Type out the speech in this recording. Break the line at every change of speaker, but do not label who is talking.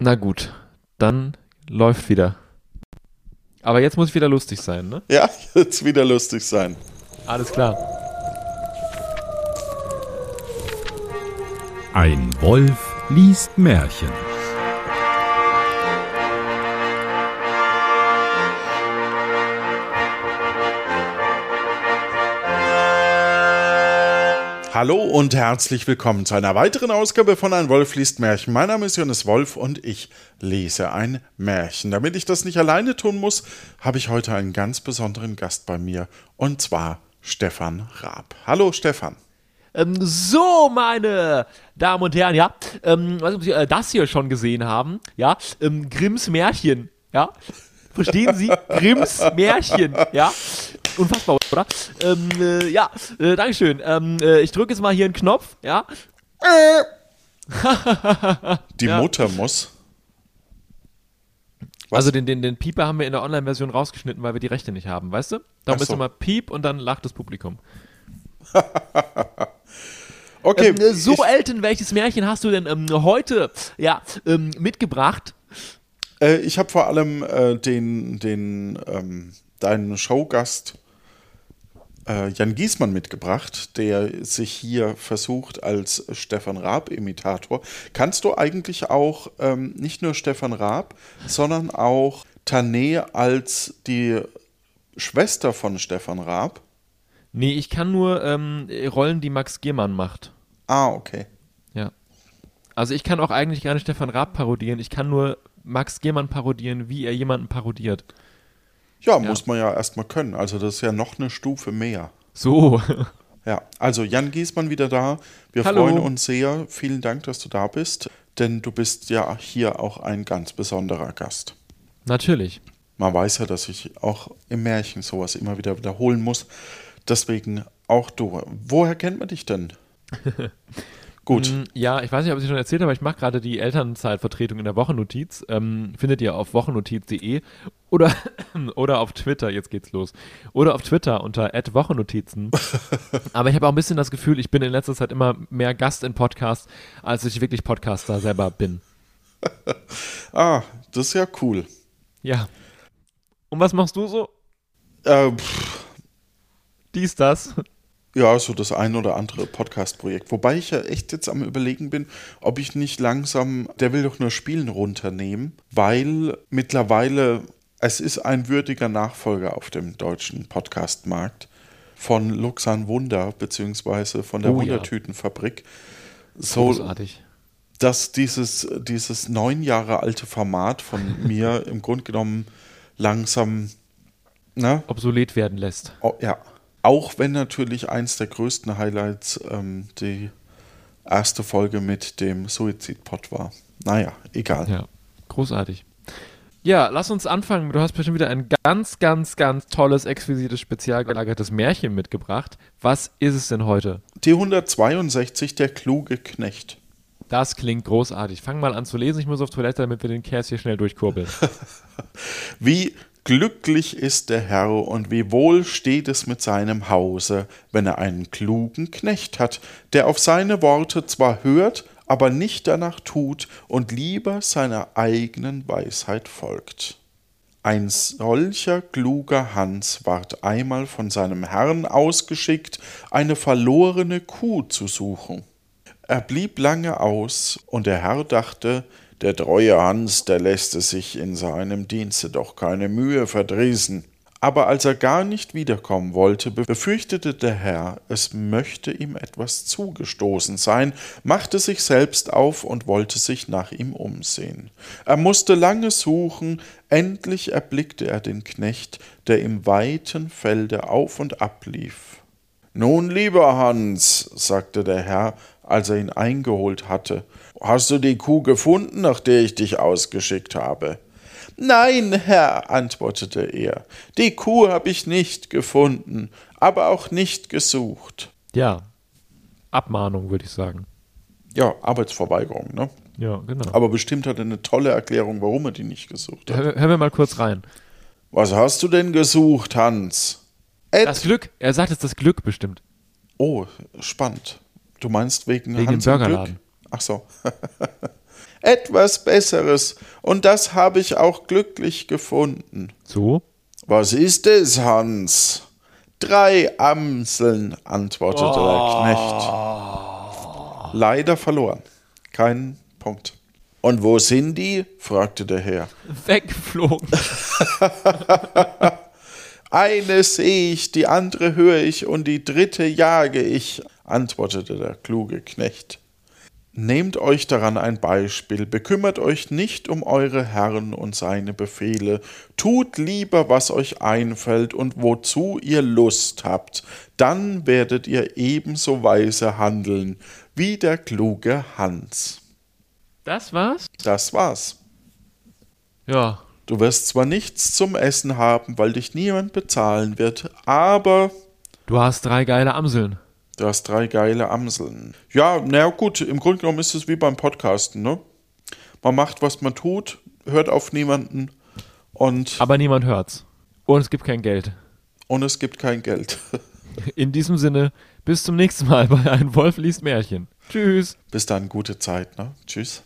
Na gut, dann läuft wieder. Aber jetzt muss wieder lustig sein, ne?
Ja, jetzt wieder lustig sein.
Alles klar.
Ein Wolf liest Märchen.
Hallo und herzlich willkommen zu einer weiteren Ausgabe von Ein Wolf liest Märchen. Mein Name ist Johannes Wolf und ich lese ein Märchen. Damit ich das nicht alleine tun muss, habe ich heute einen ganz besonderen Gast bei mir und zwar Stefan Raab. Hallo Stefan.
Ähm, so, meine Damen und Herren, ja, ähm, weiß nicht, ob Sie äh, das hier schon gesehen haben, ja, ähm, Grimms Märchen, ja, verstehen Sie? Grimms Märchen, ja, unfassbar, oder? Ähm, äh, ja, äh, Dankeschön, ähm, äh, ich drücke jetzt mal hier einen Knopf, ja,
Die
Ja.
Mutter muss. Was?
also den, den, den Pieper haben wir in der Online-Version rausgeschnitten, weil wir die Rechte nicht haben, weißt du? Darum
Ach
ist
so.
immer Piep und dann lacht das Publikum.
Okay,
Ähm, äh, so,
ich,
Elton, welches Märchen hast du denn ähm, heute, ja, ähm, mitgebracht?
äh, ich habe vor allem äh, den, den ähm, deinen Showgast äh, Jan Giesmann mitgebracht, der sich hier versucht als Stefan Raab-Imitator. Kannst du eigentlich auch ähm, nicht nur Stefan Raab, sondern auch Tané als die Schwester von Stefan Raab?
Nee, ich kann nur ähm, Rollen, die Max Giermann macht.
Ah, okay.
Ja. Also ich kann auch eigentlich gar nicht Stefan Raab parodieren. Ich kann nur Max Giermann parodieren, wie er jemanden parodiert.
Ja, muss man ja erstmal können. Also das ist ja noch eine Stufe mehr.
So.
Ja, also Jan Giesmann wieder da. Wir
Hallo.
freuen uns sehr. Vielen Dank, dass du da bist, denn du bist ja hier auch ein ganz besonderer Gast.
Natürlich.
Man weiß ja, dass ich auch im Märchen sowas immer wieder wiederholen muss. Deswegen auch du. Woher kennt man dich denn? Gut.
Mm, Ja, ich weiß nicht, ob ich es schon erzählt habe, aber ich mache gerade die Elternzeitvertretung in der Wochennotiz. Ähm, findet ihr auf wochennotiz.de oder, oder auf Twitter, jetzt geht's los. Oder auf Twitter unter Wochennotizen. aber ich habe auch ein bisschen das Gefühl, ich bin in letzter Zeit immer mehr Gast in Podcasts, als ich wirklich Podcaster selber bin.
Ah, das ist ja cool.
Ja. Und was machst du so?
Äh, pff,
Dies, das?
Ja, so das ein oder andere Podcast-Projekt. Wobei ich ja echt jetzt am Überlegen bin, ob ich nicht langsam Der will doch nur spielen runternehmen, weil mittlerweile es ist ein würdiger Nachfolger auf dem deutschen Podcast-Markt von Luxan Wunder, beziehungsweise von der
Oh ja.
Wundertütenfabrik. So,
Großartig.
dass dieses, dieses neun Jahre alte Format von mir im Grunde genommen langsam, ne?
Obsolet werden lässt.
Oh, ja. Auch wenn natürlich eins der größten Highlights ähm, die erste Folge mit dem Suizidpot war. Naja, egal.
Ja, großartig. Ja, lass uns anfangen. Du hast bestimmt wieder ein ganz, ganz, ganz tolles, exquisites, spezial gelagertes Märchen mitgebracht. Was ist es denn heute?
Die 162, der kluge Knecht.
Das klingt großartig. Fang mal an zu lesen. Ich muss auf Toilette, damit wir den Käse hier schnell durchkurbeln.
Wie glücklich ist der Herr und wie wohl steht es mit seinem Hause, wenn er einen klugen Knecht hat, der auf seine Worte zwar hört, aber nicht danach tut und lieber seiner eigenen Weisheit folgt. Ein solcher kluger Hans ward einmal von seinem Herrn ausgeschickt, eine verlorene Kuh zu suchen. Er blieb lange aus, und der Herr dachte, der treue Hans, der lässt es sich in seinem Dienste doch keine Mühe verdrießen. Aber als er gar nicht wiederkommen wollte, befürchtete der Herr, es möchte ihm etwas zugestoßen sein, machte sich selbst auf und wollte sich nach ihm umsehen. Er musste lange suchen, endlich erblickte er den Knecht, der im weiten Felde auf und ab lief. Nun, lieber Hans, sagte der Herr, als er ihn eingeholt hatte, hast du die Kuh gefunden, nach der ich dich ausgeschickt habe? Nein, Herr, antwortete er, die Kuh habe ich nicht gefunden, aber auch nicht gesucht.
ja. Abmahnung, würde ich sagen.
Ja, Arbeitsverweigerung, ne?
Ja, genau.
Aber bestimmt hat er eine tolle Erklärung, warum er die nicht gesucht hat.
Hör, hören wir mal kurz rein.
Was hast du denn gesucht, Hans?
Das Glück. Er sagt jetzt das Glück bestimmt.
Oh, spannend. Du meinst wegen,
Wegen
Hans
dem
im Glück? Ach so. etwas Besseres, und das habe ich auch glücklich gefunden.
So?
Was ist es, Hans? Drei Amseln, antwortete der Knecht. Leider verloren. Kein Punkt. Und wo sind die? fragte der Herr.
Weggeflogen.
Eine sehe ich, die andere höre ich und die dritte jage ich, antwortete der kluge Knecht. Nehmt euch daran ein Beispiel, bekümmert euch nicht um eure Herren und seine Befehle, tut lieber, was euch einfällt und wozu ihr Lust habt, dann werdet ihr ebenso weise handeln wie der kluge Hans.
Das war's?
Das war's.
Ja.
Du wirst zwar nichts zum Essen haben, weil dich niemand bezahlen wird, aber
Du hast drei geile Amseln.
Du hast drei geile Amseln. Ja, na gut, im Grunde genommen ist es wie beim Podcasten, ne? Man macht, was man tut, hört auf niemanden und,
Aber niemand hört's. Und es gibt kein Geld.
und es gibt kein Geld.
In diesem Sinne, bis zum nächsten Mal bei Ein Wolf liest Märchen. Tschüss.
Bis dann, gute Zeit, ne? Tschüss.